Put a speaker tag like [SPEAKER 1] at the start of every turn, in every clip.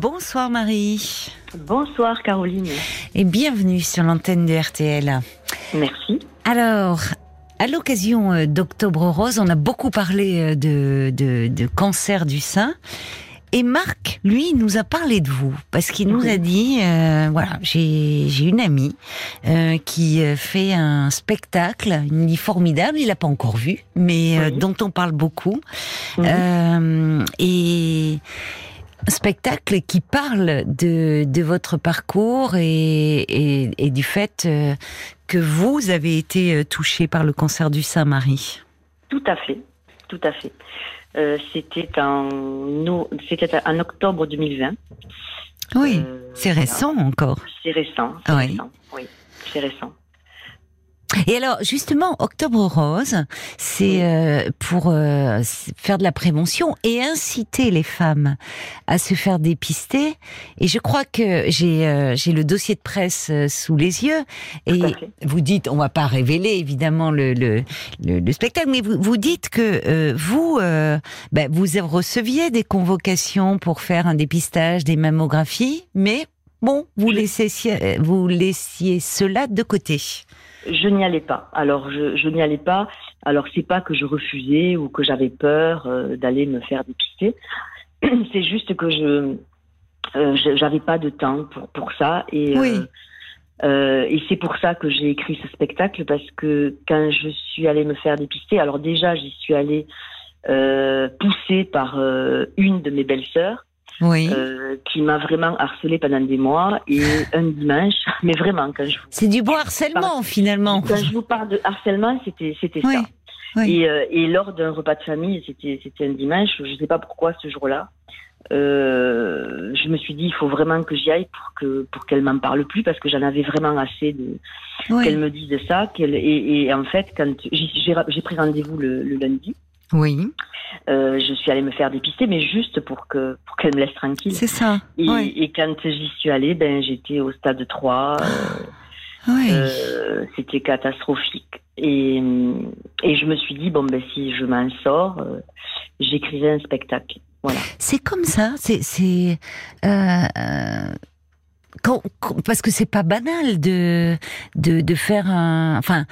[SPEAKER 1] Bonsoir Marie.
[SPEAKER 2] Bonsoir Caroline.
[SPEAKER 1] Et bienvenue sur l'antenne de RTL.
[SPEAKER 2] Merci.
[SPEAKER 1] Alors, à l'occasion euh, d'Octobre Rose, on a beaucoup parlé euh, de, de, de cancer du sein. Et Marc, lui, nous a parlé de vous parce qu'il nous a dit, euh, voilà, j'ai une amie euh, qui fait un spectacle, une dit formidable, il l'a pas encore vu, mais euh, dont on parle beaucoup, et spectacle qui parle de de votre parcours et et, et du fait euh, que vous avez été euh, touché par le cancer du sein, Marie.
[SPEAKER 2] Tout à fait, tout à fait. Euh, c'était en no- c'était en octobre 2020.
[SPEAKER 1] Oui,
[SPEAKER 2] Euh,
[SPEAKER 1] c'est récent encore.
[SPEAKER 2] C'est récent. c'est récent, Oui, c'est récent.
[SPEAKER 1] Et alors, justement, Octobre Rose, c'est euh, pour euh, faire de la prévention et inciter les femmes à se faire dépister. Et je crois que j'ai euh, j'ai le dossier de presse euh, sous les yeux. Et vous dites, on va pas révéler évidemment le le, le, le spectacle, mais vous, vous dites que euh, vous euh, ben, vous receviez des convocations pour faire un dépistage, des mammographies, mais bon, vous laissiez vous laissiez cela de côté.
[SPEAKER 2] Je n'y allais pas. Alors, je, je n'y allais pas. Alors, c'est pas que je refusais ou que j'avais peur euh, d'aller me faire dépister. C'est juste que je euh, j'avais pas de temps pour pour ça et
[SPEAKER 1] Oui.
[SPEAKER 2] euh, euh, et c'est pour ça que j'ai écrit ce spectacle parce que quand je suis allée me faire dépister, alors déjà j'y suis allée euh, poussée par euh, une de mes belles-sœurs
[SPEAKER 1] Oui.
[SPEAKER 2] euh, qui m'a vraiment harcelée pendant des mois et un dimanche, mais vraiment quand je vous
[SPEAKER 1] C'est du beau harcèlement finalement.
[SPEAKER 2] quand je vous parle de harcèlement, c'était c'était
[SPEAKER 1] Oui,
[SPEAKER 2] ça.
[SPEAKER 1] oui.
[SPEAKER 2] Et, euh, et lors d'un repas de famille, c'était c'était un dimanche, je ne sais pas pourquoi ce jour-là, euh, je me suis dit il faut vraiment que j'y aille pour que pour qu'elle m'en parle plus parce que j'en avais vraiment assez de
[SPEAKER 1] Oui.
[SPEAKER 2] qu'elle me dise ça. Qu'elle et, et en fait quand j'ai j'ai pris rendez-vous le, le lundi,
[SPEAKER 1] Oui,
[SPEAKER 2] euh, je suis allée me faire dépister, mais juste pour que pour qu'elle me laisse tranquille.
[SPEAKER 1] c'est ça.
[SPEAKER 2] Et, quand j'y suis allée, ben j'étais au stade 3. euh,
[SPEAKER 1] Oui.
[SPEAKER 2] euh, c'était catastrophique. Et, et je me suis dit, bon, ben, si je m'en sors, j'écrivais un spectacle. Voilà.
[SPEAKER 1] C'est comme ça. C'est c'est parce que c'est pas banal de de de faire un. Enfin,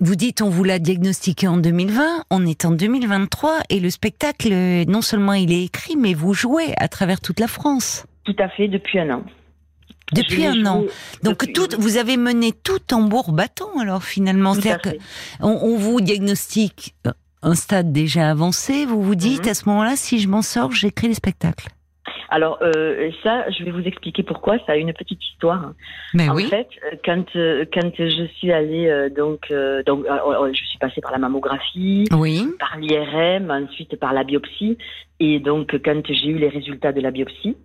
[SPEAKER 1] vous dites on vous l'a diagnostiqué en 2020, on est en 2023 et le spectacle non seulement il est écrit mais vous jouez à travers toute la France
[SPEAKER 2] Tout à fait, depuis un an.
[SPEAKER 1] depuis un an. Donc
[SPEAKER 2] depuis-
[SPEAKER 1] tout, vous avez mené tout tambour battant alors finalement. C'est-à-dire que
[SPEAKER 2] fait.
[SPEAKER 1] On, on vous diagnostique un stade déjà avancé, vous vous dites
[SPEAKER 2] Mhm.
[SPEAKER 1] à ce moment-là, si je m'en sors, j'écris les spectacles.
[SPEAKER 2] Alors, euh, ça, je vais vous expliquer pourquoi. Ça a une petite histoire.
[SPEAKER 1] Mais
[SPEAKER 2] en
[SPEAKER 1] oui.
[SPEAKER 2] fait, euh, quand, euh, quand je suis allée, euh, donc, euh, donc euh, euh, je suis passée par la mammographie,
[SPEAKER 1] Oui.
[SPEAKER 2] par l'IRM, ensuite par la biopsie. Et donc, quand j'ai eu les résultats de la biopsie,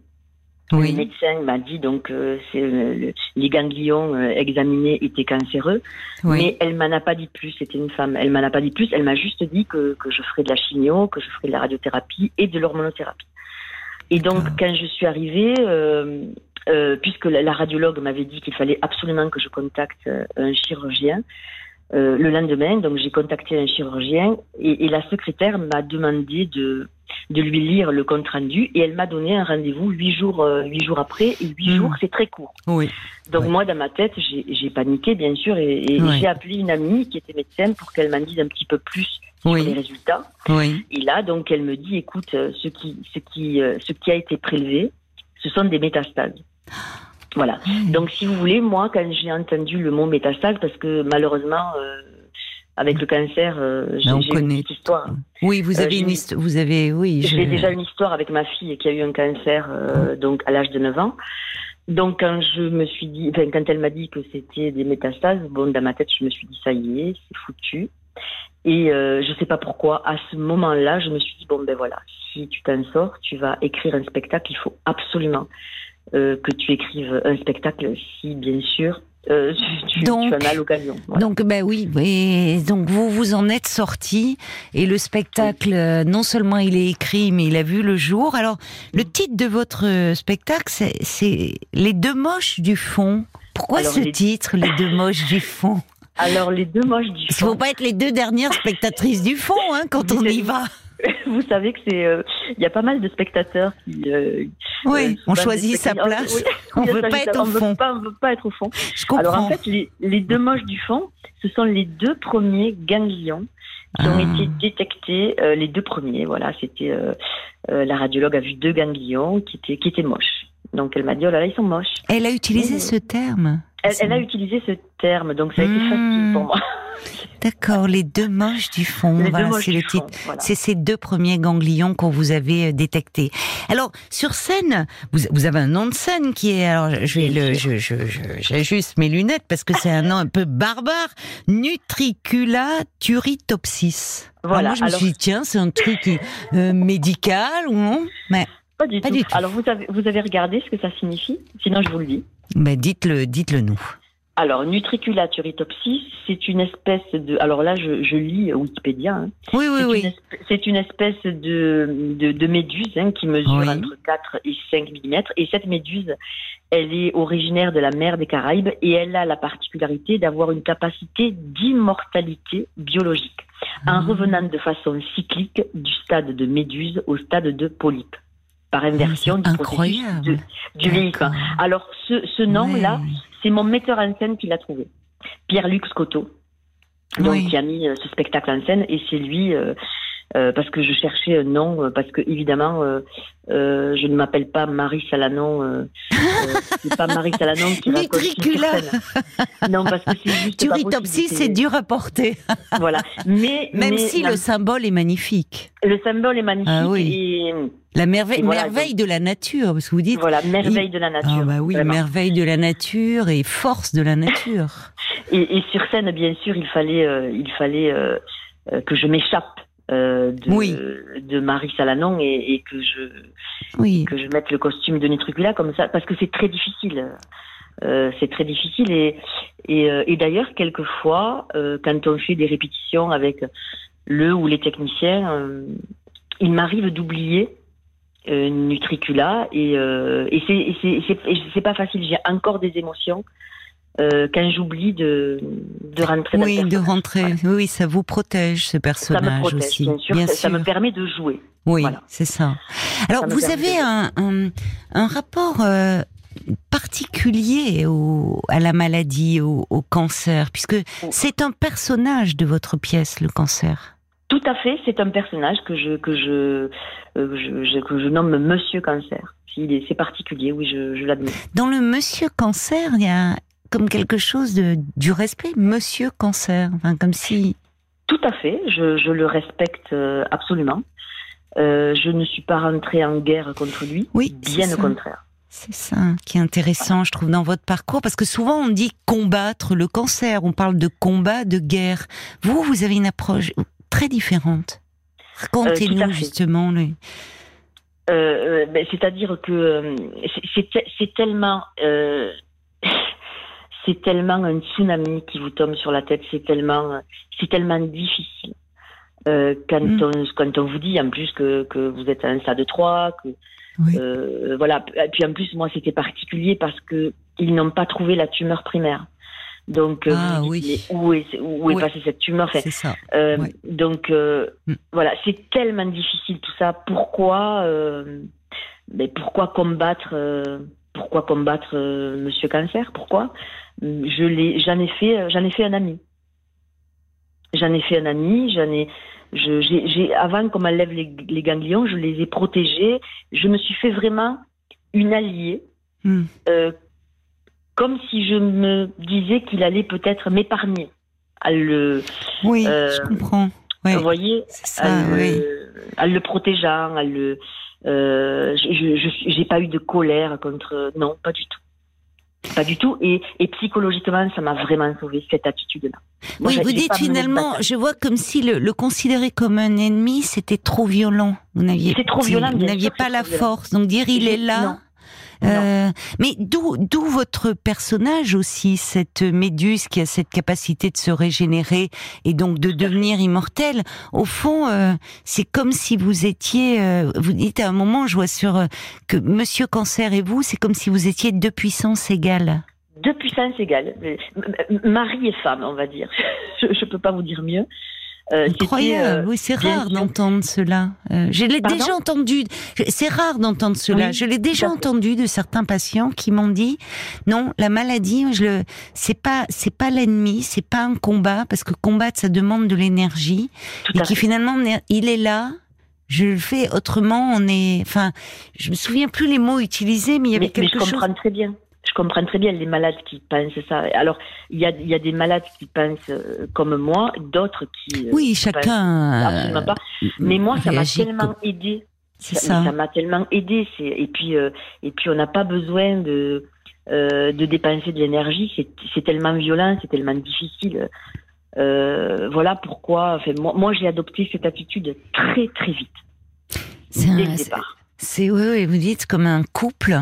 [SPEAKER 2] Le
[SPEAKER 1] Oui.
[SPEAKER 2] médecin m'a dit donc euh, c'est euh, le- les ganglions euh, examinés étaient cancéreux,
[SPEAKER 1] Oui.
[SPEAKER 2] mais elle m'en a pas dit plus. C'était une femme. Elle m'en a pas dit plus. Elle m'a juste dit que, que je ferais de la chimio, que je ferais de la radiothérapie et de l'hormonothérapie. Et donc
[SPEAKER 1] D'accord.
[SPEAKER 2] quand je suis arrivée, euh, euh, puisque la, la radiologue m'avait dit qu'il fallait absolument que je contacte euh, un chirurgien. euh, le lendemain, donc j'ai contacté un chirurgien et, et la secrétaire m'a demandé de de lui lire le compte rendu et elle m'a donné un rendez-vous huit jours euh, huit jours après et huit
[SPEAKER 1] Mhm.
[SPEAKER 2] jours c'est très court.
[SPEAKER 1] Oui.
[SPEAKER 2] Donc
[SPEAKER 1] Ouais.
[SPEAKER 2] moi dans ma tête j'ai j'ai paniqué bien sûr et, et
[SPEAKER 1] Ouais.
[SPEAKER 2] j'ai appelé une amie qui était médecin pour qu'elle m'en dise un petit peu plus sur les résultats.
[SPEAKER 1] Oui.
[SPEAKER 2] Et là donc elle me dit écoute euh, ce qui ce qui euh, ce qui a été prélevé ce sont des métastases. Voilà. Donc si vous voulez moi quand j'ai entendu le mot métastase parce que malheureusement euh, avec le cancer euh, j'ai une petite histoire.
[SPEAKER 1] Oui, vous avez une histoire. Vous avez, oui. je-
[SPEAKER 2] J'ai déjà une histoire avec ma fille qui a eu un cancer euh, donc à l'âge de 9 ans. Donc quand je me suis dit, enfin, quand elle m'a dit que c'était des métastases, bon dans ma tête je me suis dit ça y est, c'est foutu. Et euh, je sais pas pourquoi à ce moment-là je me suis dit bon ben voilà, si tu t'en sors, tu vas écrire un spectacle, il faut absolument euh, que tu écrives un spectacle si bien sûr euh, tu,
[SPEAKER 1] Donc-
[SPEAKER 2] tu en as l'occasion. Voilà.
[SPEAKER 1] Donc, ben oui, et donc vous vous en êtes sorti et le spectacle, non seulement il est écrit, mais il a vu le jour. Alors, le titre de votre spectacle, c'est- c'est Les deux moches du fond. Pourquoi
[SPEAKER 2] Alors,
[SPEAKER 1] ce
[SPEAKER 2] les-
[SPEAKER 1] titre, Les deux moches du fond?
[SPEAKER 2] Alors les deux moches du
[SPEAKER 1] Il faut
[SPEAKER 2] fond.
[SPEAKER 1] pas être les deux dernières spectatrices du fond, hein, quand on y va.
[SPEAKER 2] vous savez que c'est, il y a pas mal de spectateurs qui.
[SPEAKER 1] oui, on choisit sa place. on veut pas être au fond.
[SPEAKER 2] on veut pas être au fond.
[SPEAKER 1] Je comprends.
[SPEAKER 2] Alors en fait, les, les deux moches du fond, ce sont les deux premiers ganglions qui ont été ah. détectés, euh, les deux premiers. Voilà, c'était euh, euh, la radiologue a vu deux ganglions qui étaient qui étaient moches. Donc elle m'a dit oh là là ils sont moches.
[SPEAKER 1] Elle a utilisé ce terme.
[SPEAKER 2] Elle, a utilisé ce terme, donc ça a été facile hmm. pour moi.
[SPEAKER 1] D'accord, les deux moches du fond. voilà, c'est le titre. C'est ces deux premiers ganglions qu'on vous avait détectés. Alors sur scène, vous, vous, avez un nom de scène qui est. Alors je vais le, je, je, j'ajuste mes lunettes parce que c'est un nom un peu barbare. Nutricula turritopsis. Voilà. moi je me suis dit tiens c'est un truc euh, médical ou non?
[SPEAKER 2] Mais pas du, tout. Alors vous avez vous avez regardé ce que ça signifie? Sinon je vous le dis.
[SPEAKER 1] Mais dites-le, dites-le nous.
[SPEAKER 2] Alors, Nutricula turritopsis, c'est une espèce de. Alors là, je, je lis Wikipédia. Hein.
[SPEAKER 1] Oui, oui, oui.
[SPEAKER 2] C'est une espèce de, de, de méduse hein, qui mesure entre 4 et 5 mm. Et cette méduse, elle est originaire de la mer des Caraïbes et elle a la particularité d'avoir une capacité d'immortalité biologique, en ah. revenant de façon cyclique du stade de méduse au stade de polype par inversion du processus du vieillissement. Alors, ce, ce nom-là, c'est mon metteur en scène qui l'a trouvé, Pierre-Luc Scotto, donc qui a mis euh, ce spectacle en scène, et c'est lui. Euh, euh, parce que je cherchais un nom, parce que évidemment, je ne m'appelle pas Marie Salanon. c'est pas Marie Salanon qui raconte
[SPEAKER 1] Non, parce que c'est juste. Turritopsis, c'est dur à porter.
[SPEAKER 2] voilà, mais
[SPEAKER 1] même si le symbole est magnifique.
[SPEAKER 2] Le symbole est magnifique. Ah oui.
[SPEAKER 1] La merveille, merveille de la nature, parce que vous dites.
[SPEAKER 2] Voilà, merveille de la nature.
[SPEAKER 1] Ah bah oui, merveille de la nature et force de la nature.
[SPEAKER 2] et, sur scène, bien sûr, il fallait, euh, il fallait euh, euh, que je m'échappe de, de Marie Salanon et, que je oui. que je mette le costume de Nitricula comme ça, parce que c'est très difficile. c'est très difficile et et, et d'ailleurs quelquefois quand on fait des répétitions avec le ou les techniciens, il m'arrive d'oublier euh, Nutricula et, euh, et c'est pas facile. J'ai encore des émotions euh, quand j'oublie de, de rentrer.
[SPEAKER 1] Oui, de rentrer. Oui, ça vous protège ce personnage ça me protège, aussi.
[SPEAKER 2] Bien sûr, ça, me permet de jouer.
[SPEAKER 1] Oui, c'est ça. Alors, vous avez un, un, un, rapport euh, particulier au, à la maladie, au, au cancer, puisque c'est un personnage de votre pièce, le cancer.
[SPEAKER 2] Tout à fait, c'est un personnage que je que je, euh, je, que je nomme Monsieur Cancer. C'est particulier, oui, je, je l'admets.
[SPEAKER 1] Dans le Monsieur Cancer, il y a comme quelque chose de du respect, Monsieur Cancer, enfin comme si.
[SPEAKER 2] Tout à fait, je, je le respecte euh, absolument. Euh, je ne suis pas rentrée en guerre contre lui, oui, bien au contraire.
[SPEAKER 1] C'est ça qui est intéressant, je trouve, dans votre parcours, parce que souvent on dit combattre le cancer, on parle de combat, de guerre. Vous, vous avez une approche très différentes. Racontez-nous euh, justement.
[SPEAKER 2] Euh, ben, C'est-à-dire que c'est tellement c'est tellement un tsunami qui vous tombe sur la tête, c'est tellement, c'est tellement difficile. quand, mm. on, quand on vous dit en plus que, que vous êtes à un stade 3, que, voilà. Et puis en plus, moi, c'était particulier parce que ils n'ont pas trouvé la tumeur primaire. Donc, euh, ah, oui. où est, où est passée cette tumeur?
[SPEAKER 1] C'est ça.
[SPEAKER 2] Euh, donc, euh, mm. voilà, c'est tellement difficile tout ça. Pourquoi, mais pourquoi combattre, pourquoi combattre Monsieur Cancer Pourquoi? Je l'ai, j'en ai fait, j'en ai fait un ami. J'en ai fait un ami. J'en ai, je, avant qu'on m'enlève les, les, ganglions, je les ai protégés. Je me suis fait vraiment une alliée. Mm comme si je me disais qu'il allait peut-être m'épargner. À le,
[SPEAKER 1] oui, euh, je comprends. Vous
[SPEAKER 2] voyez, ça, à, le, à, le, protégeant, à le. Euh, je n'ai pas eu de colère contre. Non, pas du tout. Pas du tout. Et, et psychologiquement, ça m'a vraiment sauvé cette attitude-là.
[SPEAKER 1] Oui, vous dites finalement, je vois comme si le, le considérer comme un ennemi, c'était trop violent. Vous n'aviez,
[SPEAKER 2] trop violent.
[SPEAKER 1] Vous n'aviez pas la force. Donc dire il est là. Euh, mais d'où d'où votre personnage aussi, cette méduse qui a cette capacité de se régénérer et donc de devenir immortelle? Au fond, euh, c'est comme si vous étiez. Euh, vous dites à un moment, je vois sur que Monsieur Cancer et vous, c'est comme si vous étiez deux puissances égales.
[SPEAKER 2] Deux puissances égales. Mari et femme, on va dire. je ne peux pas vous dire mieux.
[SPEAKER 1] Euh, Incroyable, oui, c'est rare d'entendre cela. je l'ai déjà entendu. C'est rare d'entendre cela. je l'ai déjà entendu de certains patients qui m'ont dit non, la maladie, je le, c'est pas, c'est pas l'ennemi, c'est pas un combat parce que combattre ça demande de l'énergie et qui finalement il est là je le fais autrement. On est, enfin, je me souviens plus les mots utilisés, mais il y avait quelque chose.
[SPEAKER 2] Je comprends très bien. Je comprends très bien les malades qui pensent ça. Alors, il y a, il y a des malades qui pensent euh, comme moi, d'autres qui.
[SPEAKER 1] Euh, oui, chacun.
[SPEAKER 2] Absolument pas. Mais moi, ça m'a tellement aidé.
[SPEAKER 1] C'est ça.
[SPEAKER 2] Ça m'a tellement aidé. Et puis, euh, et puis, on n'a pas besoin de. de dépenser de l'énergie, c'est tellement violent, c'est tellement difficile. Euh, voilà pourquoi. Enfin, moi, moi j'ai adopté cette attitude très très vite.
[SPEAKER 1] C'est départ. C'est oui, oui, vous dites comme un couple, euh,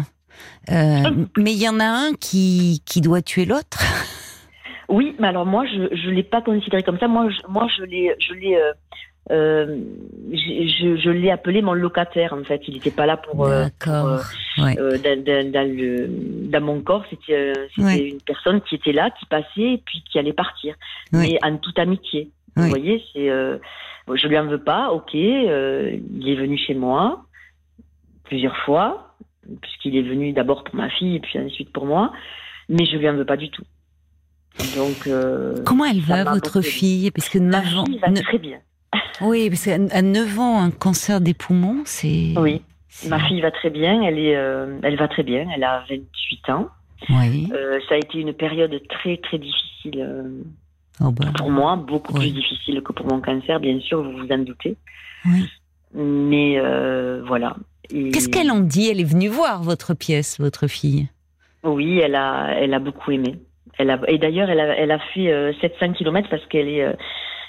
[SPEAKER 1] mais il y en a un qui qui doit tuer l'autre.
[SPEAKER 2] Oui, mais alors moi je je l'ai pas considéré comme ça. Moi je, moi je l'ai je l'ai euh, euh, je, je l'ai appelé mon locataire en fait. Il n'était pas là pour, euh, euh, euh dans, dans, dans, le, dans, mon corps. C'était une personne qui était là, qui passait et puis qui allait partir, mais en toute amitié. Vous voyez, c'est je lui en veux pas. Ok, il est venu chez moi plusieurs fois puisqu'il est venu d'abord pour ma fille et puis ensuite pour moi, mais je lui en veux pas du tout. Donc
[SPEAKER 1] comment elle va votre fille Parce que
[SPEAKER 2] ma fille va très bien.
[SPEAKER 1] Oui, parce qu'à 9 ans, un cancer des poumons, c'est.
[SPEAKER 2] Oui. Ma fille va très bien, elle, est, euh, elle va très bien, elle a 28 ans. Oui. Euh, ça a été une période très très difficile euh, oh bah. pour moi, beaucoup plus difficile que pour mon cancer, bien sûr, vous vous en doutez. Oui. Mais voilà.
[SPEAKER 1] Qu'est-ce qu'elle en dit? Elle est venue voir votre pièce, votre fille
[SPEAKER 2] Oui, elle a, elle a beaucoup aimé. Elle a, et d'ailleurs, elle a, elle a fait 700 km parce qu'elle est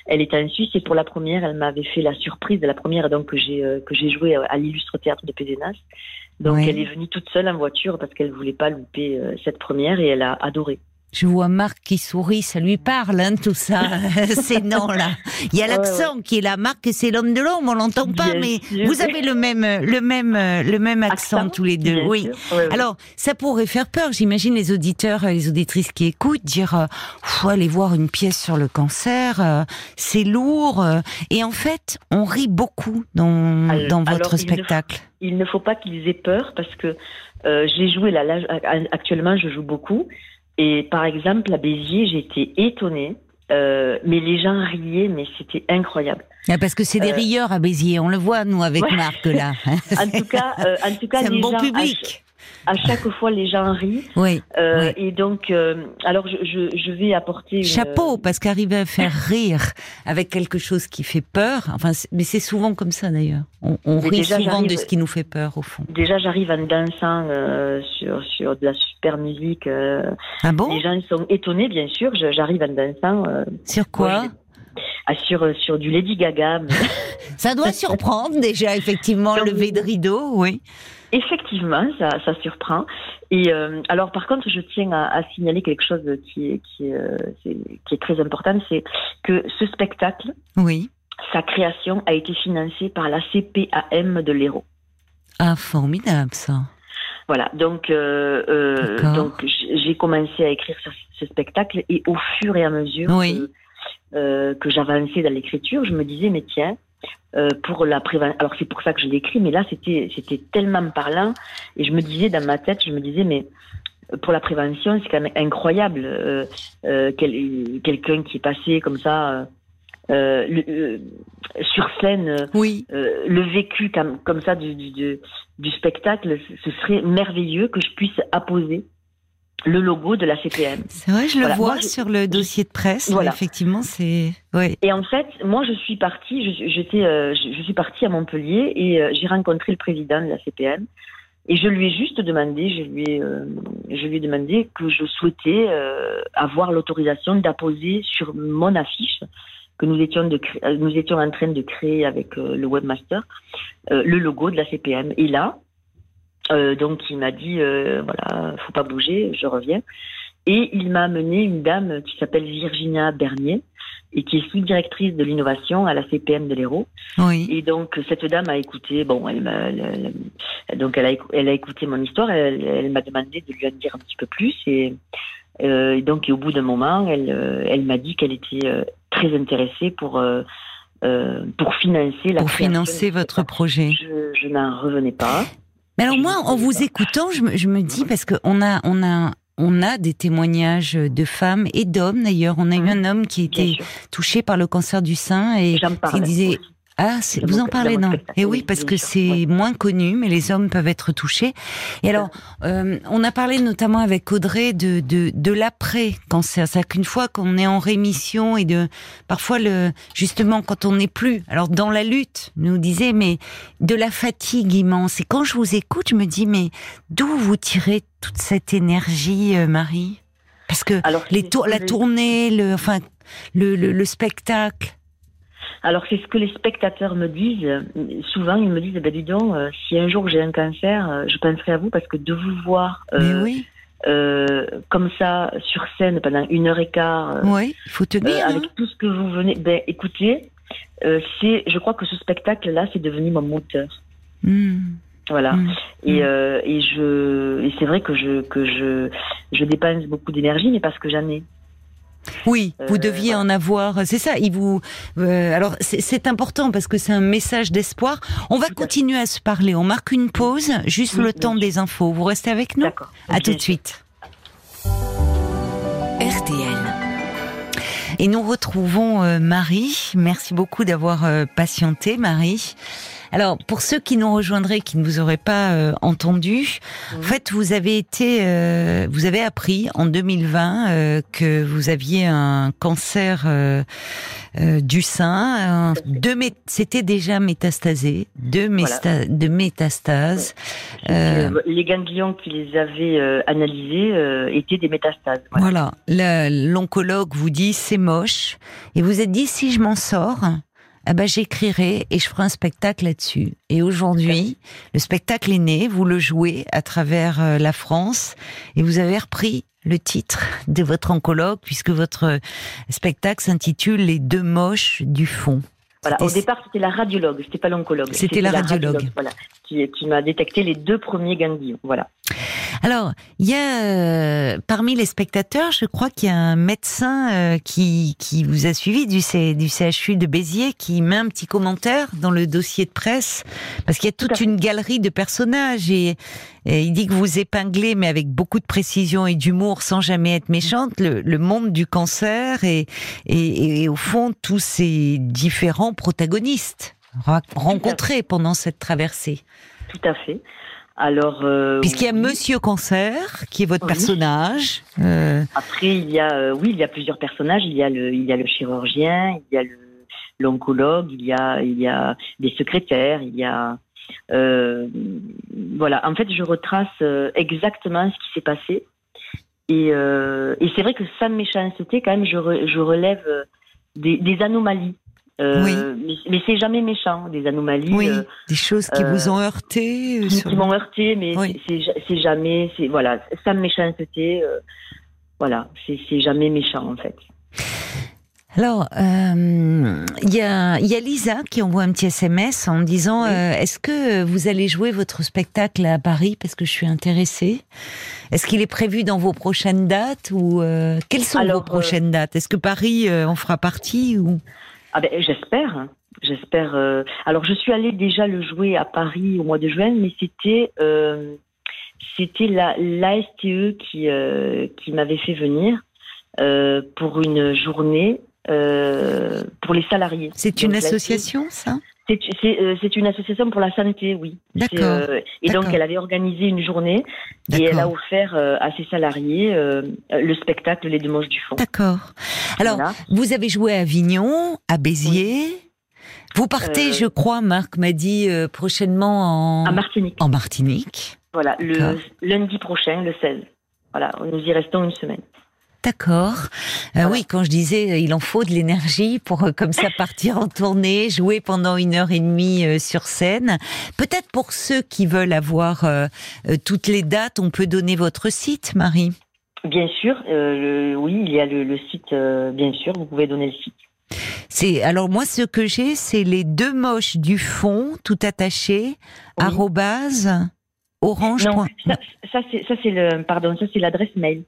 [SPEAKER 2] elle était en Suisse et pour la première, elle m'avait fait la surprise de la première donc que j'ai euh, que j'ai joué à l'illustre théâtre de Pézenas. Donc elle est venue toute seule en voiture parce qu'elle voulait pas louper euh, cette première et elle a adoré.
[SPEAKER 1] Je vois Marc qui sourit, ça lui parle, hein, tout ça, ces noms-là. Il y a l'accent qui est là. Marc, c'est l'homme de l'ombre, on l'entend pas, mais vous avez le même, le même, le même accent, tous les deux. Oui. Alors, ça pourrait faire peur, j'imagine, les auditeurs, les auditrices qui écoutent, dire, euh, faut aller voir une pièce sur le cancer, euh, c'est lourd. Euh. et en fait, on rit beaucoup dans, dans votre spectacle.
[SPEAKER 2] Il ne, faut, pas qu'ils aient peur parce que j'ai joué là, là, actuellement, je joue beaucoup. Et par exemple, à Béziers, j'étais étonnée. Euh, mais les gens riaient, mais c'était incroyable.
[SPEAKER 1] Ah, parce que c'est des euh, rieurs à Béziers, on le voit nous avec Marc là.
[SPEAKER 2] en tout cas, euh, en tout cas, c'est un bon public à chaque fois les gens rient. Oui. Euh, Et donc, euh, alors je, je, je, vais apporter. Une...
[SPEAKER 1] Chapeau, parce qu'arriver à faire rire avec quelque chose qui fait peur, enfin, mais c'est souvent comme ça d'ailleurs. On, on rit souvent de ce qui nous fait peur au fond.
[SPEAKER 2] Déjà, j'arrive en dansant euh, sur sur de la super musique. Euh,
[SPEAKER 1] ah bon?
[SPEAKER 2] Les gens sont étonnés, bien sûr. J'arrive en dansant. Euh,
[SPEAKER 1] sur quoi?
[SPEAKER 2] Ah, sur, sur du Lady Gaga.
[SPEAKER 1] ça doit surprendre déjà, effectivement, le lever de rideau, oui.
[SPEAKER 2] Effectivement, ça, ça surprend. Et euh, alors, par contre, je tiens à, signaler quelque chose qui est, qui est, euh, qui est très important, c'est que ce spectacle,
[SPEAKER 1] oui.
[SPEAKER 2] sa création a été financée par la CPAM de l'Hérault.
[SPEAKER 1] Ah, formidable ça.
[SPEAKER 2] Voilà, donc, euh, donc j'ai commencé à écrire ce, ce, spectacle et au fur et à mesure que, que j'avançais dans l'écriture, je me disais, mais tiens, euh, pour la prévention. Alors c'est pour ça que je l'écris, mais là c'était c'était tellement parlant et je me disais dans ma tête, je me disais mais pour la prévention c'est quand même incroyable euh, euh, quel, quelqu'un qui est passé comme ça. Le, sur scène,
[SPEAKER 1] oui.
[SPEAKER 2] le vécu comme, comme ça du, du, du spectacle, ce serait merveilleux que je puisse apposer le logo de la CPM.
[SPEAKER 1] C'est vrai, je le vois sur le dossier de presse. Voilà. Effectivement, c'est. Ouais.
[SPEAKER 2] Et en fait, moi, je suis partie. J'étais, euh, je, suis partie à Montpellier et euh, j'ai rencontré le président de la CPM. Et je lui ai juste demandé, je lui ai, euh, je lui ai demandé que je souhaitais avoir l'autorisation d'apposer sur mon affiche que nous étions, de nous étions en train de créer avec le webmaster le logo de la CPM. Et là, euh, donc il m'a dit euh, voilà, faut pas bouger, je reviens. Et il m'a amené une dame qui s'appelle Virginia Bernier et qui est sous-directrice de l'innovation à la CPM de l'Hérault.
[SPEAKER 1] Oui.
[SPEAKER 2] Et donc cette dame a écouté, bon, elle m'a, donc elle a, elle a écouté mon histoire, elle, elle m'a demandé de lui en dire un petit peu plus et euh, donc au bout d'un moment, elle, euh, elle m'a dit qu'elle était très intéressée pour pour financer la
[SPEAKER 1] pour financer votre projet.
[SPEAKER 2] Je, je n'en revenais pas.
[SPEAKER 1] Mais alors moi, en vous écoutant, je me, je me dis parce que on a on a on a des témoignages de femmes et d'hommes d'ailleurs. On a eu mmh. un homme qui a été touché par le cancer du sein et qui disait ah, vous en parlez non Et eh oui, parce que c'est moins connu, mais les hommes peuvent être touchés. Et alors, euh, on a parlé notamment avec Audrey de de, de l'après cancer, c'est-à-dire qu'une fois qu'on est en rémission et de parfois le justement quand on n'est plus, alors dans la lutte, nous disait mais de la fatigue immense. Et quand je vous écoute, je me dis mais d'où vous tirez toute cette énergie, euh, Marie? Parce que les la tournée, le enfin le, le, le spectacle.
[SPEAKER 2] Alors c'est ce que les spectateurs me disent. Souvent ils me disent, ben dis donc, euh, si un jour j'ai un cancer, euh, je penserai à vous parce que de vous voir euh, comme ça sur scène pendant une heure et quart,
[SPEAKER 1] oui, il faut tenir,
[SPEAKER 2] avec
[SPEAKER 1] hein.
[SPEAKER 2] tout ce que vous venez, ben écoutez, c'est, je crois que ce spectacle-là, c'est devenu mon moteur. Hmm. Voilà. Hmm. Et, hmm. et je et c'est vrai que je que je je dépense beaucoup d'énergie, mais parce que j'en ai.
[SPEAKER 1] Oui, vous euh, deviez en avoir. C'est ça. Il vous. Euh, alors c'est important parce que c'est un message d'espoir. On va continuer à se parler. On marque une pause, juste le temps des infos. Vous restez avec nous?
[SPEAKER 2] D'accord.
[SPEAKER 1] À tout de suite. RTL. Et nous retrouvons euh, Marie. Merci beaucoup d'avoir patienté, Marie. Alors, pour ceux qui nous rejoindraient, qui ne vous auraient pas euh, entendu, en fait, vous avez été, euh, vous avez appris en 2020 euh, que vous aviez un cancer du sein. Deux c'était déjà métastasé, deux, de métastases.
[SPEAKER 2] les ganglions qui les avaient analysés étaient des métastases.
[SPEAKER 1] Voilà. voilà. L'oncologue vous dit c'est moche, et vous êtes dit si je m'en sors ah ben j'écrirai et je ferai un spectacle là-dessus. Et aujourd'hui, le spectacle est né, vous le jouez à travers euh, la France et vous avez repris le titre de votre oncologue puisque votre spectacle s'intitule Les deux moches du fond.
[SPEAKER 2] Voilà, au départ, c'était la radiologue, c'était pas l'oncologue.
[SPEAKER 1] C'était la, radiologue.
[SPEAKER 2] voilà, qui, qui m'a détecté les deux premiers ganglions. Voilà.
[SPEAKER 1] Alors, il y a euh, parmi les spectateurs, je crois qu'il y a un médecin euh, qui, qui vous a suivi du, C, du CHU de Béziers qui met un petit commentaire dans le dossier de presse parce qu'il y a toute une galerie de personnages et, il dit que vous épinglez, mais avec beaucoup de précision et d'humour, sans jamais être méchante, le, monde du cancer et, et, et, au fond tous ces différents protagonistes rencontrés pendant cette traversée.
[SPEAKER 2] Tout à fait. Alors, euh,
[SPEAKER 1] puisqu'il y a Monsieur Cancer qui est votre personnage.
[SPEAKER 2] Euh... Après, il y a euh, oui, il y a plusieurs personnages. Il y a le, il y a le chirurgien, il y a l'oncologue, il y a il y a des secrétaires, il y a euh, voilà. En fait, je retrace euh, exactement ce qui s'est passé. Et, et c'est vrai que sans méchanceté, quand même, je, je relève des, des anomalies. Euh, oui. Mais, c'est jamais méchant, des anomalies.
[SPEAKER 1] Oui, euh, des choses qui vous ont heurté.
[SPEAKER 2] Euh, qui, m'ont heurté, mais c'est jamais, voilà, sans méchanceté. voilà, c'est jamais méchant en fait.
[SPEAKER 1] Alors, il y, a, y a Lisa qui envoie un petit SMS en disant Est-ce que vous allez jouer votre spectacle à Paris Parce que je suis intéressée? Est-ce qu'il est prévu dans vos prochaines dates ou Quelles sont vos prochaines dates? Est-ce que Paris en fera partie ou?
[SPEAKER 2] Ah ben, j'espère. J'espère. Euh, alors, je suis allée déjà le jouer à Paris au mois de juin, mais c'était euh, c'était la l'ASTE qui euh, qui m'avait fait venir pour une journée pour les salariés.
[SPEAKER 1] C'est une association, ça
[SPEAKER 2] c'est une association pour la santé, oui.
[SPEAKER 1] D'accord.
[SPEAKER 2] et donc, elle avait organisé une journée et elle a offert à ses salariés le spectacle Les Deux du Fond.
[SPEAKER 1] D'accord. Alors, vous avez joué à Avignon, à Béziers. Vous partez, euh, je crois, Marc m'a dit euh, prochainement en...
[SPEAKER 2] À Martinique.
[SPEAKER 1] En Martinique.
[SPEAKER 2] Voilà, le lundi prochain, le 16. Voilà, nous y restons une semaine.
[SPEAKER 1] D'accord. Euh, oui, quand je disais il en faut de l'énergie pour comme ça partir en tournée, jouer pendant une heure et demie sur scène. Peut-être pour ceux qui veulent avoir toutes les dates, on peut donner votre site, Marie.
[SPEAKER 2] Bien sûr, euh, oui, il y a le, site, euh, bien sûr, vous pouvez donner le site.
[SPEAKER 1] C'est alors moi ce que j'ai, c'est les deux moches du fond, tout attaché, arrobase orange.
[SPEAKER 2] Non, ça, c'est le pardon, ça c'est l'adresse mail.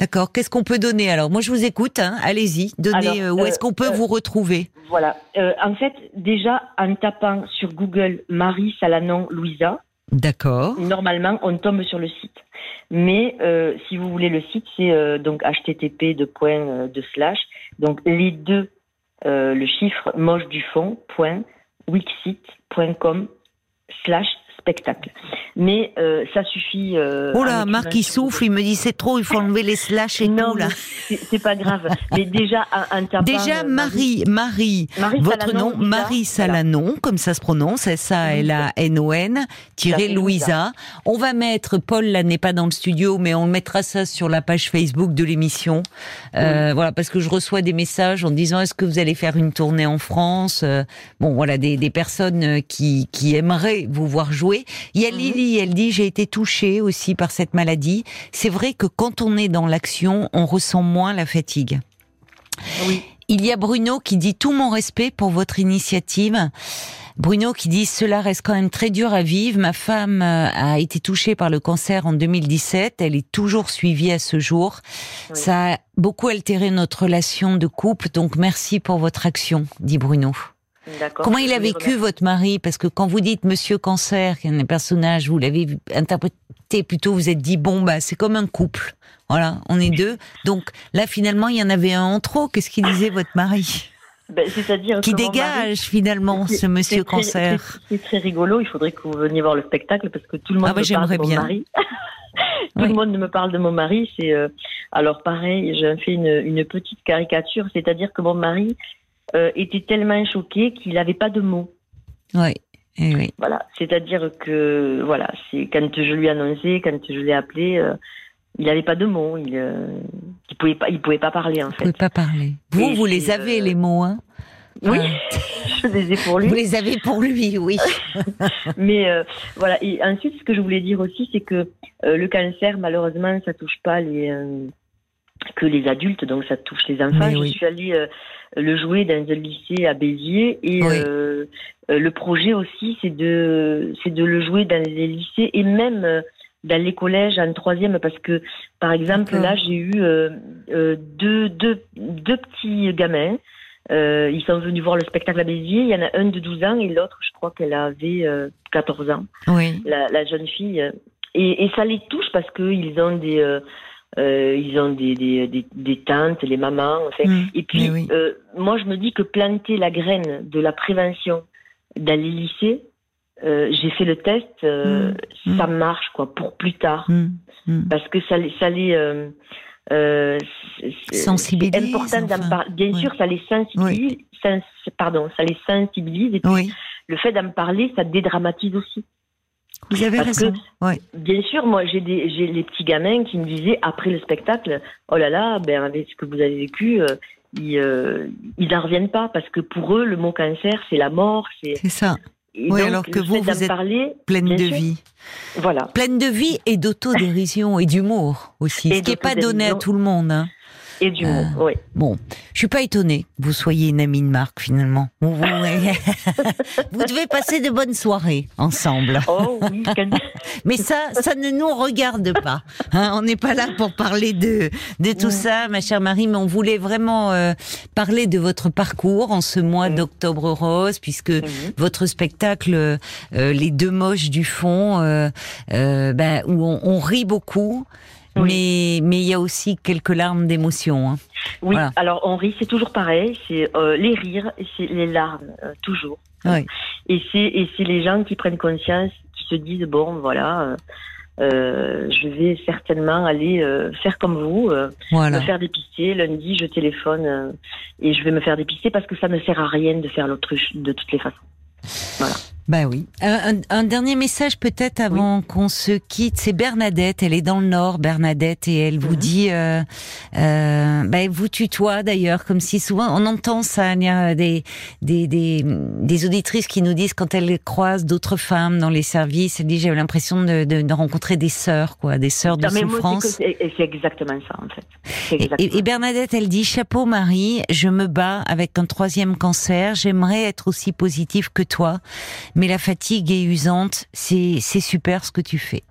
[SPEAKER 1] D'accord. Qu'est-ce qu'on peut donner alors? Moi, je vous écoute. Hein. Allez-y. Donnez.
[SPEAKER 2] Alors,
[SPEAKER 1] où est-ce
[SPEAKER 2] euh,
[SPEAKER 1] qu'on peut
[SPEAKER 2] euh,
[SPEAKER 1] vous retrouver?
[SPEAKER 2] Voilà. Euh, en fait, déjà, en tapant sur Google Marie Salanon Louisa,
[SPEAKER 1] D'accord.
[SPEAKER 2] normalement, on tombe sur le site. Mais euh, si vous voulez le site, c'est euh, donc http de point euh, de slash donc les deux euh, le chiffre moche du fond point wixit.com slash spectacle. Mais euh, ça suffit. Euh,
[SPEAKER 1] Oh là, Marc, il souffle. Il me dit c'est trop. Il faut enlever les slash et
[SPEAKER 2] Non,
[SPEAKER 1] tout là.
[SPEAKER 2] c'est pas grave. Mais déjà, tapant,
[SPEAKER 1] Déjà,
[SPEAKER 2] euh,
[SPEAKER 1] Marie, Marie,
[SPEAKER 2] Marie
[SPEAKER 1] votre
[SPEAKER 2] Salanon,
[SPEAKER 1] nom,
[SPEAKER 2] Louisa,
[SPEAKER 1] Marie Salanon, comme ça se prononce, S-A-L-A-N-O-N, tiré
[SPEAKER 2] fait
[SPEAKER 1] Louisa. On va mettre, Paul là n'est pas dans le studio, mais on mettra ça sur la page Facebook de l'émission. Euh, Voilà, parce que je reçois des messages en disant est-ce que vous allez faire une tournée en France Bon, voilà, des, des personnes qui, qui aimeraient vous voir jouer. Il y a
[SPEAKER 2] Mhm.
[SPEAKER 1] Lily, elle dit j'ai été touchée aussi par cette maladie. C'est vrai que quand on est dans l'action, on ressent moins la fatigue.
[SPEAKER 2] Oui.
[SPEAKER 1] Il y a Bruno qui dit tout mon respect pour votre initiative. Bruno qui dit cela reste quand même très dur à vivre. Ma femme euh, a été touchée par le cancer en 2017. Elle est toujours suivie à ce jour.
[SPEAKER 2] Oui.
[SPEAKER 1] Ça a beaucoup altéré notre relation de couple. Donc merci pour votre action, dit Bruno. Comment il a vécu votre mari? Parce que quand vous dites Monsieur Cancer, qui est un personnage, vous l'avez interprété plutôt, vous êtes dit bon bah c'est comme un couple. Voilà, on est deux. Donc là finalement il y en avait un en trop. Qu'est-ce qu'il disait votre mari?
[SPEAKER 2] Ben, C'est-à-dire
[SPEAKER 1] Qui
[SPEAKER 2] mari-
[SPEAKER 1] dégage finalement ce Monsieur
[SPEAKER 2] très-
[SPEAKER 1] Cancer.
[SPEAKER 2] c'est- très rigolo. Il faudrait que vous veniez voir le spectacle parce que tout le monde
[SPEAKER 1] Ah bah,
[SPEAKER 2] me parle de mon
[SPEAKER 1] bien.
[SPEAKER 2] mari. tout
[SPEAKER 1] Oui.
[SPEAKER 2] le monde me parle de mon mari. C'est euh, alors pareil. J'ai fait une, une petite caricature, c'est-à-dire que mon mari euh, était tellement choqué qu'il n'avait pas de mots.
[SPEAKER 1] Oui, eh oui.
[SPEAKER 2] Voilà. C'est-à-dire que voilà, c'est quand je lui ai annoncé, quand je l'ai appelé. euh, il n'avait pas de mots, il, euh, il pouvait pas, il pouvait pas parler en
[SPEAKER 1] Vous pouvez
[SPEAKER 2] fait.
[SPEAKER 1] pas parler. Vous,
[SPEAKER 2] Et
[SPEAKER 1] vous les avez
[SPEAKER 2] euh,
[SPEAKER 1] les mots, hein?
[SPEAKER 2] Oui, je les ai pour lui.
[SPEAKER 1] Vous les avez pour lui, oui.
[SPEAKER 2] Mais euh, voilà. Et ensuite, ce que je voulais dire aussi, c'est que euh, le cancer, malheureusement, ça touche pas les euh, que les adultes, donc ça touche les enfants.
[SPEAKER 1] Mais
[SPEAKER 2] je
[SPEAKER 1] oui.
[SPEAKER 2] suis allée euh, le jouer dans un lycée à Béziers et
[SPEAKER 1] Oui.
[SPEAKER 2] euh, euh, le projet aussi, c'est de c'est de le jouer dans les lycées et même euh, dans les collèges en troisième parce que par exemple là j'ai eu euh, deux, deux, deux petits gamins euh, ils sont venus voir le spectacle à Béziers. Il y en a un de 12 ans et l'autre, je crois qu'elle avait euh, 14 ans,
[SPEAKER 1] Oui.
[SPEAKER 2] la, la jeune fille. Et, et ça les touche parce qu'ils ont des, euh, euh, ils ont des, des, des, des tantes, les mamans. Enfin.
[SPEAKER 1] Mm,
[SPEAKER 2] Et puis,
[SPEAKER 1] oui.
[SPEAKER 2] euh, moi, je me dis que planter la graine de la prévention dans les lycées, euh, j'ai fait le test,
[SPEAKER 1] Mm,
[SPEAKER 2] ça marche quoi pour plus tard,
[SPEAKER 1] Mm,
[SPEAKER 2] parce que ça, les- ça les
[SPEAKER 1] Sensibilise,
[SPEAKER 2] important
[SPEAKER 1] enfin.
[SPEAKER 2] Bien
[SPEAKER 1] Oui.
[SPEAKER 2] sûr, ça les sensibilise. sens- pardon, ça les sensibilise. Et puis, le fait d'en parler, ça dédramatise aussi.
[SPEAKER 1] Vous avez
[SPEAKER 2] Parce
[SPEAKER 1] raison.
[SPEAKER 2] Bien sûr, moi, j'ai des, j'ai les petits gamins qui me disaient après le spectacle, oh là là, ben avec ce que vous avez vécu, euh, ils, euh, ils n'en reviennent pas parce que pour eux, le mot cancer, c'est la mort, c'est.
[SPEAKER 1] C'est ça,
[SPEAKER 2] et
[SPEAKER 1] Oui,
[SPEAKER 2] donc,
[SPEAKER 1] alors que vous, vous êtes
[SPEAKER 2] parler,
[SPEAKER 1] pleine de
[SPEAKER 2] sûr.
[SPEAKER 1] vie.
[SPEAKER 2] Voilà.
[SPEAKER 1] Pleine de vie et d'autodérision et d'humour aussi.
[SPEAKER 2] Et
[SPEAKER 1] ce qui n'est pas donné à tout le monde. hein.
[SPEAKER 2] Et du
[SPEAKER 1] Euh,
[SPEAKER 2] oui.
[SPEAKER 1] Bon, je suis pas étonnée que vous soyez une amie de Marc finalement. Vous, vous- devez passer de bonnes soirées ensemble.
[SPEAKER 2] Oh oui,
[SPEAKER 1] Mais ça, ça ne nous regarde pas. hein. on n'est pas là pour parler de, de tout
[SPEAKER 2] Mm.
[SPEAKER 1] ça, ma chère Marie, mais on voulait vraiment euh, parler de votre parcours en ce mois
[SPEAKER 2] Mm.
[SPEAKER 1] d'octobre rose, puisque
[SPEAKER 2] Mhm.
[SPEAKER 1] votre spectacle, euh, Les deux moches du fond, euh, ben, où on, on rit beaucoup, mais mais il y a aussi quelques larmes d'émotion. hein.
[SPEAKER 2] Oui,
[SPEAKER 1] Voilà.
[SPEAKER 2] alors on rit, c'est toujours pareil, c'est euh, les rires c'est les larmes, euh, toujours.
[SPEAKER 1] Ouais.
[SPEAKER 2] Et c'est et c'est les gens qui prennent conscience, qui se disent bon voilà, euh, je vais certainement aller euh, faire comme vous, euh,
[SPEAKER 1] Voilà.
[SPEAKER 2] me faire dépister. Lundi, je téléphone et je vais me faire dépister parce que ça ne sert à rien de faire l'autruche de toutes les façons.
[SPEAKER 1] Ben oui. Un, un- dernier message peut-être avant qu'on se quitte. C'est Bernadette. Elle est dans le Nord, Bernadette, et elle vous
[SPEAKER 2] Mhm.
[SPEAKER 1] dit, euh, euh, ben elle vous tutoie d'ailleurs, comme si souvent on entend ça. Il y a des des des, des auditrices qui nous disent quand elles croisent d'autres femmes dans les services, elles disent j'avais l'impression de, de, de rencontrer des sœurs, quoi, des sœurs de
[SPEAKER 2] Non,
[SPEAKER 1] souffrance.
[SPEAKER 2] c'est exactement ça en fait. Exactement.
[SPEAKER 1] et- et Bernadette, elle dit chapeau Marie, je me bats avec un troisième cancer. J'aimerais être aussi positive que toi, mais la fatigue est usante. C'est super ce que tu fais.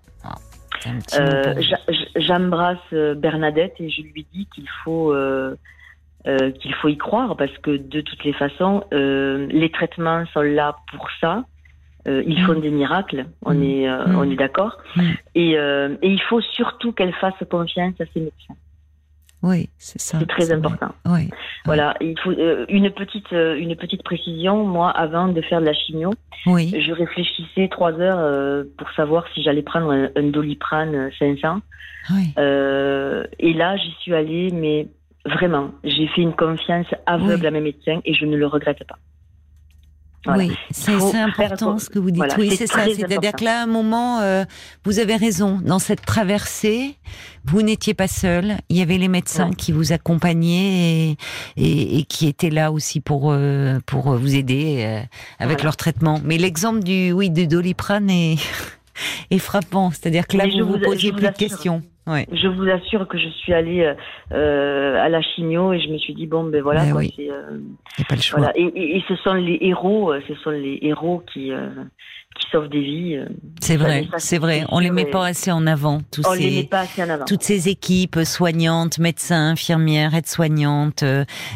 [SPEAKER 2] J'embrasse Bernadette et je lui dis qu'il faut qu'il faut y croire parce que de toutes les façons, les traitements sont là pour ça. ils font mm. des miracles, on mm. est, mm. on est d'accord. Et, et, il faut surtout qu'elle fasse confiance à ses médecins.
[SPEAKER 1] Oui, c'est ça.
[SPEAKER 2] C'est très important.
[SPEAKER 1] Oui.
[SPEAKER 2] Voilà, il faut euh, une petite euh, une petite précision. Moi, avant de faire de la chimio,
[SPEAKER 1] oui.
[SPEAKER 2] je réfléchissais trois heures euh, pour savoir si j'allais prendre un, doliprane 500.
[SPEAKER 1] Oui.
[SPEAKER 2] et là, j'y suis allée, mais vraiment, j'ai fait une confiance aveugle à mes médecins et je ne le regrette pas.
[SPEAKER 1] Oui, c'est important ce que vous dites. oui, c'est ça. C'est-à-dire que là, à un moment, euh, vous avez raison. Dans cette traversée, vous n'étiez pas seul. Il y avait les médecins qui vous accompagnaient et, et, qui étaient là aussi pour euh, pour vous aider euh, avec leur traitement. Mais l'exemple du oui de Doliprane est, est frappant. C'est-à-dire que là, vous vous, posiez plus de questions.
[SPEAKER 2] Je vous assure que je suis allée euh, euh, à la chimio et je me suis dit bon ben voilà.
[SPEAKER 1] oui.
[SPEAKER 2] euh,
[SPEAKER 1] pas le choix.
[SPEAKER 2] Et, et, ce sont les héros, euh, ce sont les héros qui qui sauvent des vies.
[SPEAKER 1] C'est vrai, c'est vrai. On les met pas assez en avant. Tous
[SPEAKER 2] on
[SPEAKER 1] ces,
[SPEAKER 2] les met pas assez en avant.
[SPEAKER 1] Toutes ces équipes soignantes, médecins, infirmières, aides-soignantes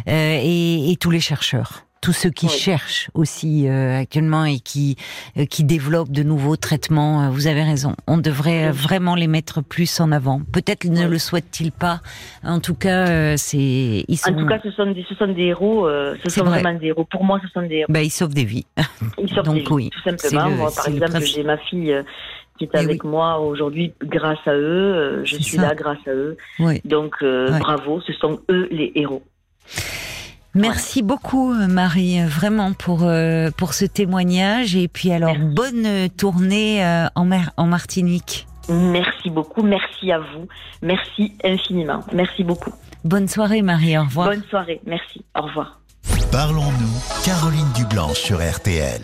[SPEAKER 1] et, et tous les chercheurs tous ceux qui cherchent aussi euh, actuellement et qui euh, qui développent de nouveaux traitements. Euh, vous avez raison. On devrait vraiment les mettre plus en avant. Peut-être ne le souhaitent-ils pas. En tout cas, c'est
[SPEAKER 2] ils sont... En tout cas, ce sont des ce sont des héros. ce sont vraiment des héros. Pour moi, ce sont des héros.
[SPEAKER 1] Ben, ils sauvent des vies.
[SPEAKER 2] Ils sauvent
[SPEAKER 1] Donc
[SPEAKER 2] des vies,
[SPEAKER 1] oui.
[SPEAKER 2] Tout simplement. moi, par exemple, j'ai ma fille qui est eh avec moi aujourd'hui grâce à eux. Je suis là grâce à eux.
[SPEAKER 1] Oui.
[SPEAKER 2] Donc bravo, ce sont eux les héros.
[SPEAKER 1] Merci beaucoup Marie, vraiment pour euh, pour ce témoignage et puis alors bonne tournée euh, en mer en Martinique.
[SPEAKER 2] Merci beaucoup, merci à vous, merci infiniment, merci beaucoup.
[SPEAKER 1] Bonne soirée Marie, au revoir.
[SPEAKER 2] Bonne soirée, merci, au revoir.
[SPEAKER 3] Parlons-nous, Caroline Dublanche sur RTL.